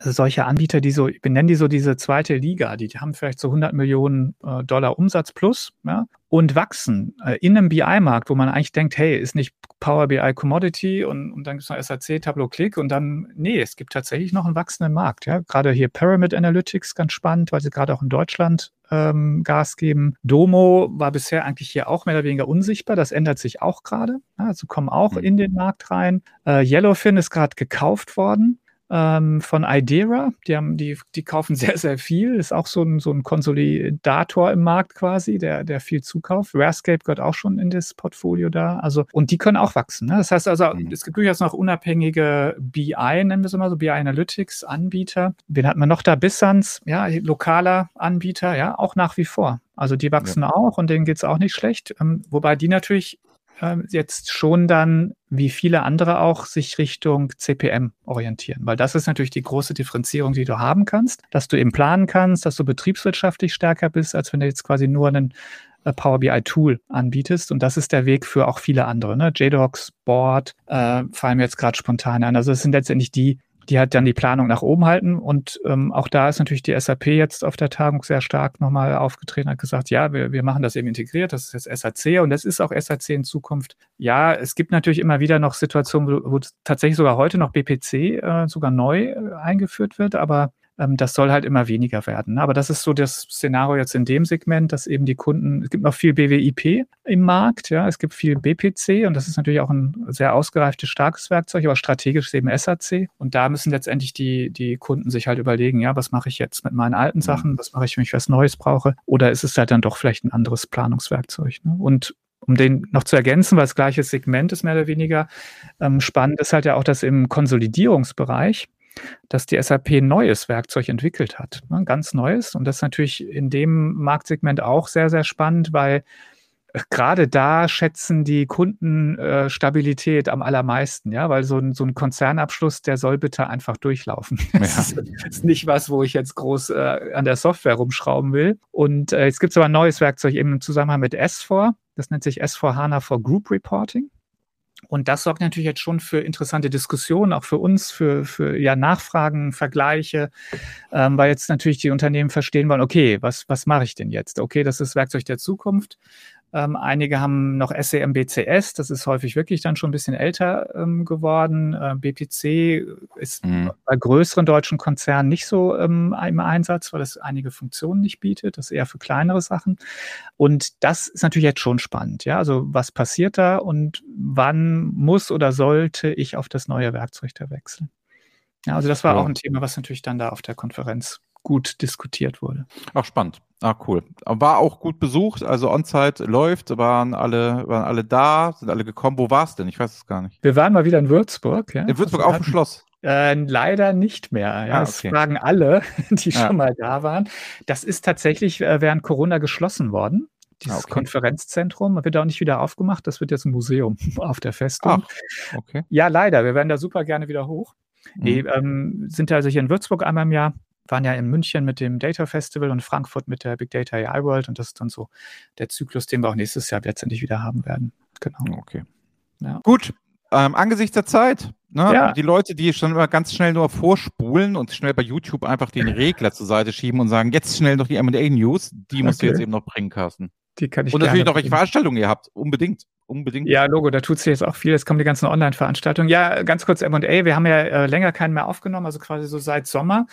solche Anbieter, die so, wir nennen die so diese zweite Liga, die, die haben vielleicht so 100 Millionen äh, Dollar Umsatz plus ja, und wachsen äh, in einem BI-Markt, wo man eigentlich denkt, hey, ist nicht Power BI Commodity und, und dann gibt es noch SAC, Tableau Click und dann, nee, es gibt tatsächlich noch einen wachsenden Markt. Ja. Gerade hier Pyramid Analytics, ganz spannend, weil sie gerade auch in Deutschland ähm, Gas geben. Domo war bisher eigentlich hier auch mehr oder weniger unsichtbar. Das ändert sich auch gerade. Ja, also kommen auch mhm. in den Markt rein. Äh, Yellowfin ist gerade gekauft worden ähm, von Idera. Die, haben, die, die kaufen sehr, sehr viel. Ist auch so ein, so ein Konsolidator im Markt quasi, der, der viel zukauft. Rarescape gehört auch schon in das Portfolio da. Also, und die können auch wachsen. Ne? Das heißt also, mhm. es gibt durchaus noch unabhängige BI, nennen wir es immer so, BI Analytics Anbieter. Wen hat man noch da? Bissans, ja, lokaler Anbieter, ja, auch nach wie vor. Also die wachsen ja. auch und denen geht es auch nicht schlecht. Ähm, wobei die natürlich ähm, jetzt schon dann, wie viele andere auch, sich Richtung CPM orientieren. Weil das ist natürlich die große Differenzierung, die du haben kannst, dass du eben planen kannst, dass du betriebswirtschaftlich stärker bist, als wenn du jetzt quasi nur einen äh, Power BI Tool anbietest. Und das ist der Weg für auch viele andere. Ne? JDocs, Board äh, fallen mir jetzt gerade spontan an. Also es sind letztendlich die, die halt dann die Planung nach oben halten. Und ähm, auch da ist natürlich die SAP jetzt auf der Tagung sehr stark nochmal aufgetreten, hat gesagt, ja, wir, wir machen das eben integriert, das ist jetzt SAC und das ist auch SAC in Zukunft. Ja, es gibt natürlich immer wieder noch Situationen, wo, wo tatsächlich sogar heute noch BPC äh, sogar neu äh, eingeführt wird, aber das soll halt immer weniger werden. Ne? Aber das ist so das Szenario jetzt in dem Segment, dass eben die Kunden, es gibt noch viel BWIP im Markt, ja, es gibt viel BPC und das ist natürlich auch ein sehr ausgereiftes, starkes Werkzeug, aber strategisch eben SAC. Und da müssen letztendlich die, die Kunden sich halt überlegen, ja, was mache ich jetzt mit meinen alten mhm. Sachen, was mache ich, wenn ich was Neues brauche? Oder ist es halt dann doch vielleicht ein anderes Planungswerkzeug? Ne? Und um den noch zu ergänzen, weil es gleiches Segment ist, mehr oder weniger, ähm, spannend ist halt ja auch, dass im Konsolidierungsbereich dass die SAP ein neues Werkzeug entwickelt hat, ein ne, ganz neues. Und das ist natürlich in dem Marktsegment auch sehr, sehr spannend, weil äh, gerade da schätzen die Kunden äh, Stabilität am allermeisten, ja, weil so ein, so ein Konzernabschluss, der soll bitte einfach durchlaufen. Ja. das ist nicht was, wo ich jetzt groß äh, an der Software rumschrauben will. Und äh, jetzt gibt es aber ein neues Werkzeug eben im Zusammenhang mit S4. Das nennt sich S4 HANA for Group Reporting. Und das sorgt natürlich jetzt schon für interessante Diskussionen, auch für uns, für, für ja, Nachfragen, Vergleiche, ähm, weil jetzt natürlich die Unternehmen verstehen wollen, okay, was, was mache ich denn jetzt? Okay, das ist Werkzeug der Zukunft. Ähm, einige haben noch SEMBCS, das ist häufig wirklich dann schon ein bisschen älter ähm, geworden. Äh, BPC ist mhm. bei größeren deutschen Konzernen nicht so ähm, im Einsatz, weil es einige Funktionen nicht bietet. Das ist eher für kleinere Sachen. Und das ist natürlich jetzt schon spannend. Ja, also was passiert da und wann muss oder sollte ich auf das neue Werkzeug da wechseln? Ja, also das war ja. auch ein Thema, was natürlich dann da auf der Konferenz gut diskutiert wurde. Auch spannend. Ah, cool. War auch gut besucht, also On-Site läuft, waren alle, waren alle da, sind alle gekommen. Wo war es denn? Ich weiß es gar nicht. Wir waren mal wieder in Würzburg. Ja? In Würzburg also auf dem Schloss. Äh, leider nicht mehr. Ja, ah, das fragen alle, die schon mal da waren. Das ist tatsächlich äh, während Corona geschlossen worden. Dieses okay. Konferenzzentrum wird auch nicht wieder aufgemacht. Das wird jetzt ein Museum auf der Festung. Ach, okay. Ja, leider. Wir werden da super gerne wieder hoch. Mhm. Die ähm, sind also hier in Würzburg einmal im Jahr waren ja in München mit dem Data Festival und Frankfurt mit der Big Data AI World und das ist dann so der Zyklus, den wir auch nächstes Jahr letztendlich wieder haben werden. Genau. Okay. Ja. Gut. Ähm, angesichts der Zeit, ne, ja. die Leute, die schon immer ganz schnell nur vorspulen und schnell bei YouTube einfach den Regler zur Seite schieben und sagen, jetzt schnell noch die M&A News, die musst okay. du jetzt eben noch bringen, Carsten. Die kann ich Und natürlich noch welche Veranstaltungen ihr habt, unbedingt unbedingt. Ja, Logo, da tut sich jetzt auch viel. Jetzt kommen die ganzen Online-Veranstaltungen. Ja, ganz kurz M&A. Wir haben ja äh, länger keinen mehr aufgenommen, also quasi so seit Sommer.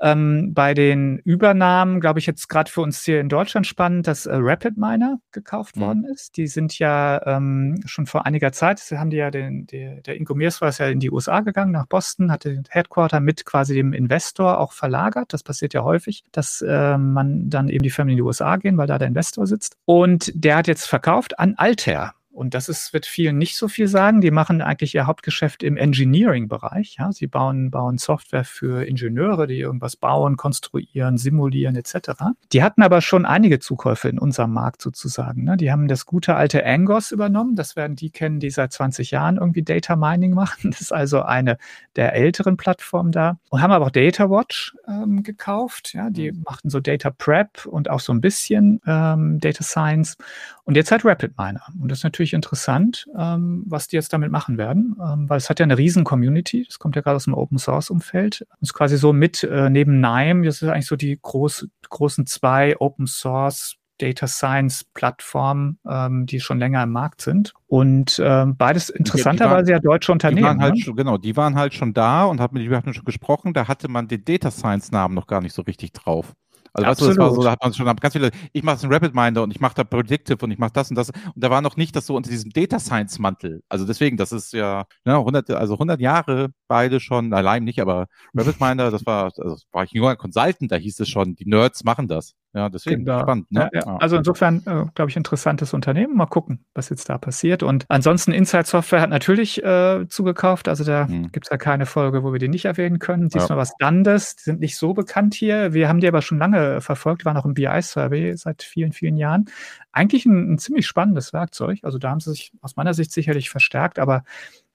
Ähm, bei den Übernahmen, glaube ich, jetzt gerade für uns hier in Deutschland spannend, dass äh, Rapid Miner gekauft mhm. worden ist. Die sind ja ähm, schon vor einiger Zeit, haben die ja den, die, der Ingo Meers war es ja in die USA gegangen, nach Boston, hatte den Headquarter mit quasi dem Investor auch verlagert. Das passiert ja häufig, dass äh, man dann eben die Firmen in die USA gehen, weil da der Investor sitzt. Und der hat jetzt verkauft an Altair. Und das ist, wird vielen nicht so viel sagen. Die machen eigentlich ihr Hauptgeschäft im Engineering-Bereich. Ja? Sie bauen, bauen Software für Ingenieure, die irgendwas bauen, konstruieren, simulieren etc. Die hatten aber schon einige Zukäufe in unserem Markt sozusagen. Ne? Die haben das gute alte Angos übernommen. Das werden die kennen, die seit 20 Jahren irgendwie Data Mining machen. Das ist also eine der älteren Plattformen da. Und haben aber auch Data Watch ähm, gekauft. Ja? Die mhm. machten so Data Prep und auch so ein bisschen ähm, Data Science. Und jetzt halt Rapid Miner. Und das ist natürlich interessant, ähm, was die jetzt damit machen werden, ähm, weil es hat ja eine riesen Community. Das kommt ja gerade aus dem Open Source Umfeld. Das ist quasi so mit äh, neben NIME, das ist eigentlich so die groß, großen zwei Open Source Data Science Plattformen, ähm, die schon länger im Markt sind. Und ähm, beides interessanterweise ja, ja deutsche Unternehmen. Die waren halt ne? schon, genau, die waren halt schon da und hat mit, wir hatten schon gesprochen, da hatte man den Data Science Namen noch gar nicht so richtig drauf. Also weißt du, das war so, da hat man schon ganz viele, ich mache einen Rapid Minder und ich mache da Predictive und ich mache das und das. Und da war noch nicht das so unter diesem Data Science Mantel. Also deswegen, das ist ja, ja 100, also 100 Jahre beide schon, allein nicht, aber Rapid Minder, das war, also war ich ein Consultant, da hieß es schon, die Nerds machen das. Ja, deswegen genau. spannend. Ne? Ja, ja. Also insofern, äh, glaube ich, interessantes Unternehmen. Mal gucken, was jetzt da passiert. Und ansonsten Inside Software hat natürlich äh, zugekauft. Also da hm. gibt es ja keine Folge, wo wir die nicht erwähnen können. Diesmal ja. was Landes. Die sind nicht so bekannt hier. Wir haben die aber schon lange verfolgt, waren auch im BI-Survey seit vielen, vielen Jahren. Eigentlich ein, ein ziemlich spannendes Werkzeug. Also da haben sie sich aus meiner Sicht sicherlich verstärkt, aber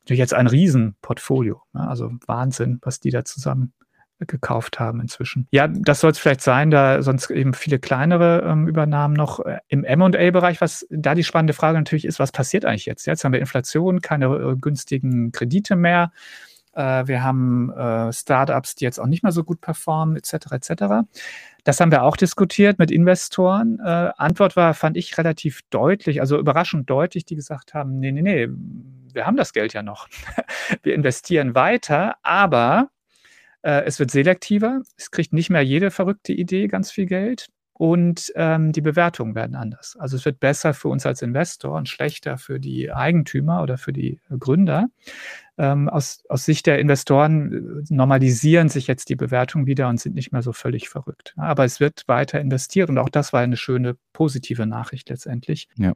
natürlich jetzt ein Riesenportfolio. Ne? Also Wahnsinn, was die da zusammen gekauft haben inzwischen. Ja, das soll es vielleicht sein, da sonst eben viele kleinere ähm, Übernahmen noch äh, im M&A-Bereich, was da die spannende Frage natürlich ist, was passiert eigentlich jetzt? Jetzt haben wir Inflation, keine äh, günstigen Kredite mehr. Äh, wir haben äh, Startups, die jetzt auch nicht mehr so gut performen, etc., etc. Das haben wir auch diskutiert mit Investoren. Antwort war, fand ich relativ deutlich, also überraschend deutlich, die gesagt haben, nee, nee, nee, wir haben das Geld ja noch. wir investieren weiter, aber äh, es wird selektiver. Es kriegt nicht mehr jede verrückte Idee ganz viel Geld. Und ähm, die Bewertungen werden anders. Also es wird besser für uns als Investor und schlechter für die Eigentümer oder für die Gründer. Ähm, aus, aus Sicht der Investoren äh, normalisieren sich jetzt die Bewertungen wieder und sind nicht mehr so völlig verrückt. Aber es wird weiter investiert und auch das war eine schöne positive Nachricht letztendlich. Ja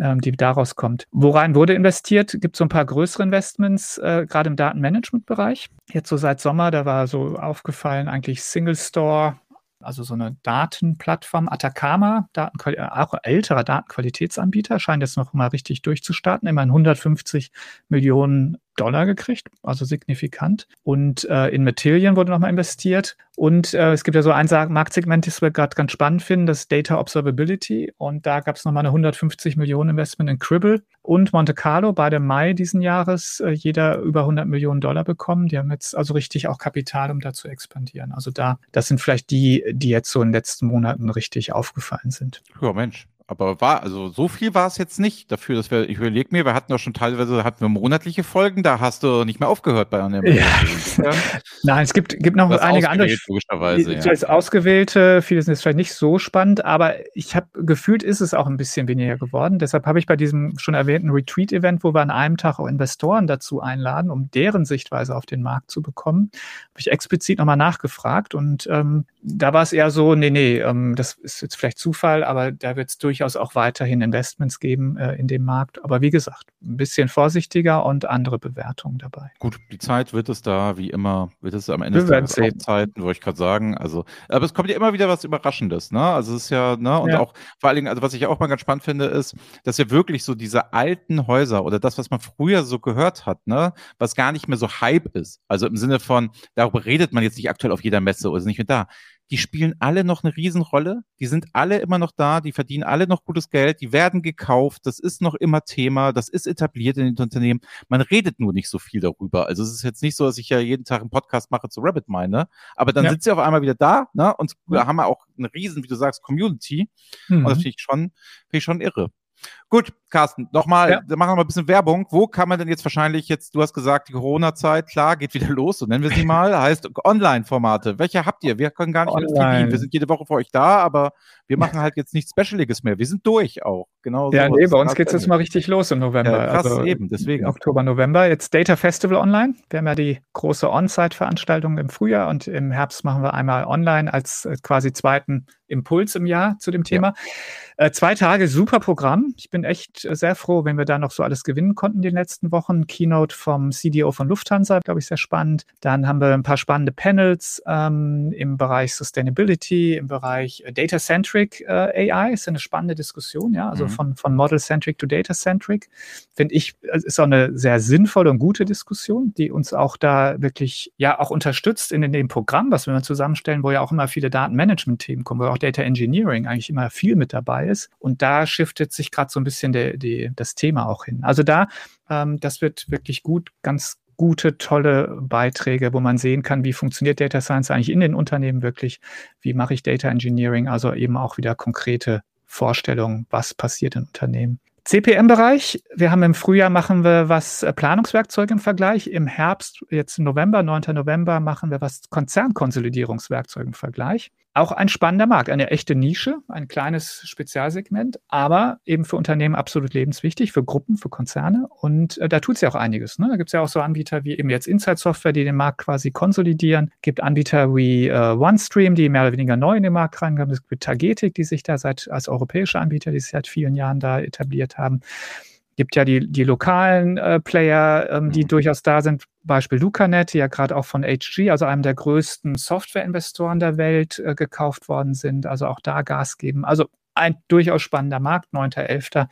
ähm, die daraus kommt. Worein wurde investiert? Gibt so ein paar größere Investments, äh, gerade im Datenmanagement-Bereich. Jetzt so seit Sommer, da war so aufgefallen eigentlich Single Store, also so eine Datenplattform, Atacama, Datenqual äh, auch älterer Datenqualitätsanbieter, scheint jetzt noch mal richtig durchzustarten, immerhin 150 Millionen Dollar gekriegt, also signifikant. Und äh, in Matillion wurde nochmal investiert. Und äh, es gibt ja so ein Marktsegment, das wir gerade ganz spannend finden, das Data Observability. Und da gab es nochmal eine 150 Millionen Investment in Cribble und Monte Carlo, beide Mai diesen Jahres, äh, jeder über 100 Millionen Dollar bekommen. Die haben jetzt also richtig auch Kapital, um da zu expandieren. Also da, das sind vielleicht die, die jetzt so in den letzten Monaten richtig aufgefallen sind. Ja, Mensch aber war, also so viel war es jetzt nicht dafür, dass wir, ich überlege mir, wir hatten doch schon teilweise, hatten wir monatliche Folgen, da hast du nicht mehr aufgehört bei einem. Ja. Nein, es gibt, gibt noch einige andere. Logischerweise, ja. Als ausgewählte, viele sind jetzt vielleicht nicht so spannend, aber ich habe gefühlt, ist es auch ein bisschen weniger geworden. Deshalb habe ich bei diesem schon erwähnten Retreat-Event, wo wir an einem Tag auch Investoren dazu einladen, um deren Sichtweise auf den Markt zu bekommen, habe ich explizit nochmal nachgefragt und ähm, da war es eher so, nee, nee, ähm, das ist jetzt vielleicht Zufall, aber da wird es durchaus auch weiterhin Investments geben äh, in dem Markt. Aber wie gesagt, ein bisschen vorsichtiger und andere Bewertungen dabei. Gut, die Zeit wird es da, wie immer, wird es am Ende auch Zeiten, wollte ich gerade sagen. Also, aber es kommt ja immer wieder was Überraschendes, ne? Also es ist ja, ne, und ja. auch vor allen Dingen, also was ich auch mal ganz spannend finde, ist, dass ja wirklich so diese alten Häuser oder das, was man früher so gehört hat, ne, was gar nicht mehr so Hype ist. Also im Sinne von, darüber redet man jetzt nicht aktuell auf jeder Messe oder ist nicht mehr da die spielen alle noch eine Riesenrolle. Die sind alle immer noch da, die verdienen alle noch gutes Geld, die werden gekauft, das ist noch immer Thema, das ist etabliert in den Unternehmen. Man redet nur nicht so viel darüber. Also es ist jetzt nicht so, dass ich ja jeden Tag einen Podcast mache zu Rabbit Mine, aber dann ja. sind sie auf einmal wieder da, ne? Und wir haben ja auch eine riesen, wie du sagst, Community. Mhm. Und das finde ich schon, finde ich schon irre. Gut, Carsten, nochmal, ja. machen wir mal ein bisschen Werbung. Wo kann man denn jetzt wahrscheinlich jetzt, du hast gesagt, die Corona-Zeit, klar, geht wieder los, so nennen wir sie mal, heißt Online-Formate. Welche habt ihr? Wir können gar nicht Online. Wir sind jede Woche für euch da, aber wir machen halt jetzt nichts Specialiges mehr. Wir sind durch auch. Genau ja, so, nee, bei uns geht es jetzt mal richtig los im November. Ja, krass, also eben, deswegen. Oktober, November. Jetzt Data Festival online. Wir haben ja die große On-Site-Veranstaltung im Frühjahr und im Herbst machen wir einmal online als äh, quasi zweiten Impuls im Jahr zu dem Thema. Ja. Äh, zwei Tage, super Programm. Ich bin echt sehr froh, wenn wir da noch so alles gewinnen konnten in den letzten Wochen. Keynote vom CDO von Lufthansa, glaube ich, sehr spannend. Dann haben wir ein paar spannende Panels ähm, im Bereich Sustainability, im Bereich Data-Centric äh, AI. Ist eine spannende Diskussion, ja, also mhm. von, von Model-Centric to Data-Centric. Finde ich, ist auch eine sehr sinnvolle und gute Diskussion, die uns auch da wirklich ja auch unterstützt in, in dem Programm, was wir zusammenstellen, wo ja auch immer viele Datenmanagement-Themen kommen, wo auch Data Engineering eigentlich immer viel mit dabei ist. Und da shiftet sich gerade so ein bisschen der, die, das Thema auch hin. Also da, ähm, das wird wirklich gut, ganz gute, tolle Beiträge, wo man sehen kann, wie funktioniert Data Science eigentlich in den Unternehmen wirklich, wie mache ich Data Engineering, also eben auch wieder konkrete Vorstellungen, was passiert in Unternehmen. CPM-Bereich, wir haben im Frühjahr machen wir was äh, Planungswerkzeuge im Vergleich. Im Herbst, jetzt November, 9. November, machen wir was Konzernkonsolidierungswerkzeug im Vergleich. Auch ein spannender Markt, eine echte Nische, ein kleines Spezialsegment, aber eben für Unternehmen absolut lebenswichtig, für Gruppen, für Konzerne. Und äh, da tut es ja auch einiges. Ne? Da gibt es ja auch so Anbieter wie eben jetzt Inside Software, die den Markt quasi konsolidieren. Es gibt Anbieter wie äh, OneStream, die mehr oder weniger neu in den Markt reinkommen. Es gibt Tagetik, die sich da seit als europäische Anbieter, die sich seit vielen Jahren da etabliert haben gibt ja die, die lokalen äh, Player, ähm, die mhm. durchaus da sind. Beispiel Lucanet, die ja gerade auch von HG, also einem der größten Software-Investoren der Welt, äh, gekauft worden sind. Also auch da Gas geben. Also ein durchaus spannender Markt. 9.11.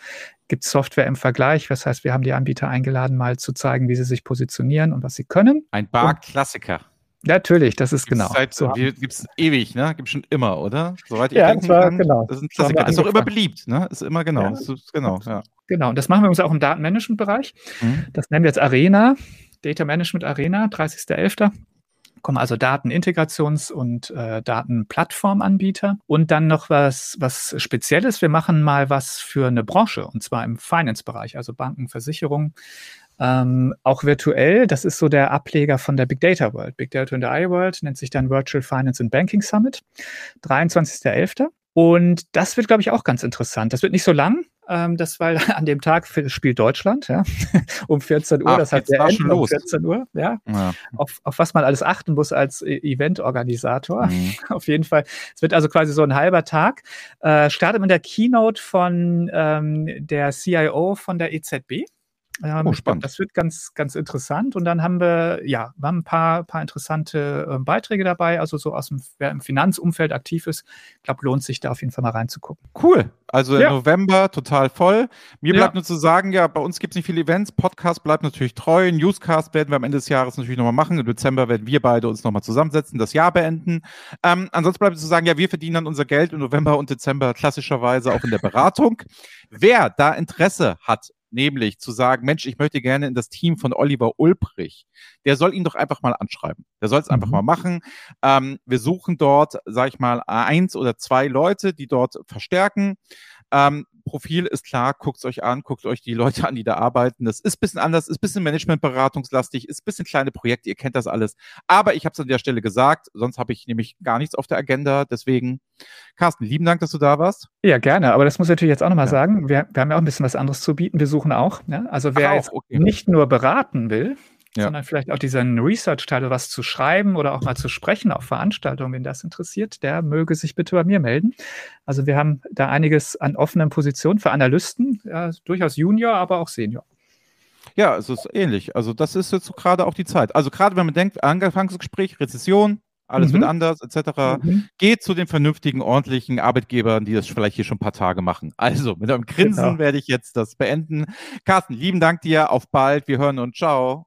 gibt es Software im Vergleich. Das heißt, wir haben die Anbieter eingeladen, mal zu zeigen, wie sie sich positionieren und was sie können. Ein Bar-Klassiker. Natürlich, das ist genau. Seit, so Gibt es ewig, ne? Gibt es schon immer, oder? Soweit ich ja, denken war, kann. Genau. Das ist ein Klassiker. Ist auch immer beliebt, ne? Ist immer genau. Ja. Ist, genau, ja. Genau. Und das machen wir uns auch im Datenmanagement-Bereich. Mhm. Das nennen wir jetzt Arena, Data Management Arena, 30.11 kommen also Datenintegrations- und äh, Datenplattformanbieter. Und dann noch was, was Spezielles. Wir machen mal was für eine Branche, und zwar im Finance-Bereich, also Banken, Versicherungen. Ähm, auch virtuell, das ist so der Ableger von der Big Data World. Big Data in the I World nennt sich dann Virtual Finance and Banking Summit, 23.11. Und das wird, glaube ich, auch ganz interessant. Das wird nicht so lang, ähm, das, weil an dem Tag spielt Deutschland, ja, um 14 Uhr. Ach, das heißt, wir enden um 14 Uhr, ja. ja. Auf, auf, was man alles achten muss als e Eventorganisator. Mhm. Auf jeden Fall. Es wird also quasi so ein halber Tag. Äh, startet mit der Keynote von ähm, der CIO von der EZB. Ähm, oh, spannend. Das wird ganz, ganz interessant. Und dann haben wir, ja, wir haben ein paar, paar interessante äh, Beiträge dabei. Also so aus dem, wer im Finanzumfeld aktiv ist, ich glaube, lohnt sich da auf jeden Fall mal reinzugucken. Cool. Also ja. November total voll. Mir bleibt ja. nur zu sagen, ja, bei uns gibt es nicht viele Events. Podcast bleibt natürlich treu. Newscast werden wir am Ende des Jahres natürlich nochmal machen. Im Dezember werden wir beide uns nochmal zusammensetzen, das Jahr beenden. Ähm, ansonsten bleibt zu sagen, ja, wir verdienen dann unser Geld im November und Dezember klassischerweise auch in der Beratung. Wer da Interesse hat nämlich zu sagen, Mensch, ich möchte gerne in das Team von Oliver Ulbrich, der soll ihn doch einfach mal anschreiben. Der soll es einfach mhm. mal machen. Ähm, wir suchen dort, sag ich mal, eins oder zwei Leute, die dort verstärken. Ähm, Profil ist klar, guckt es euch an, guckt euch die Leute an, die da arbeiten. Das ist ein bisschen anders, ist ein bisschen Managementberatungslastig, ist ein bisschen kleine Projekte, ihr kennt das alles. Aber ich habe es an der Stelle gesagt, sonst habe ich nämlich gar nichts auf der Agenda. Deswegen, Carsten, lieben Dank, dass du da warst. Ja, gerne. Aber das muss ich natürlich jetzt auch nochmal ja. sagen. Wir, wir, haben ja auch ein bisschen was anderes zu bieten. Wir suchen auch. Ja? Also wer auch, okay. nicht nur beraten will, ja. sondern vielleicht auch diesen Research-Teil, was zu schreiben oder auch mal zu sprechen auf Veranstaltungen, wenn das interessiert, der möge sich bitte bei mir melden. Also wir haben da einiges an offenen Positionen für Analysten, ja, durchaus Junior, aber auch Senior. Ja, es ist ähnlich. Also das ist jetzt gerade auch die Zeit. Also gerade wenn man denkt, Anfangsgespräch, Rezession, alles mhm. wird anders, etc. Mhm. Geht zu den vernünftigen, ordentlichen Arbeitgebern, die das vielleicht hier schon ein paar Tage machen. Also, mit einem Grinsen genau. werde ich jetzt das beenden. Carsten, lieben Dank dir, auf bald, wir hören uns, ciao.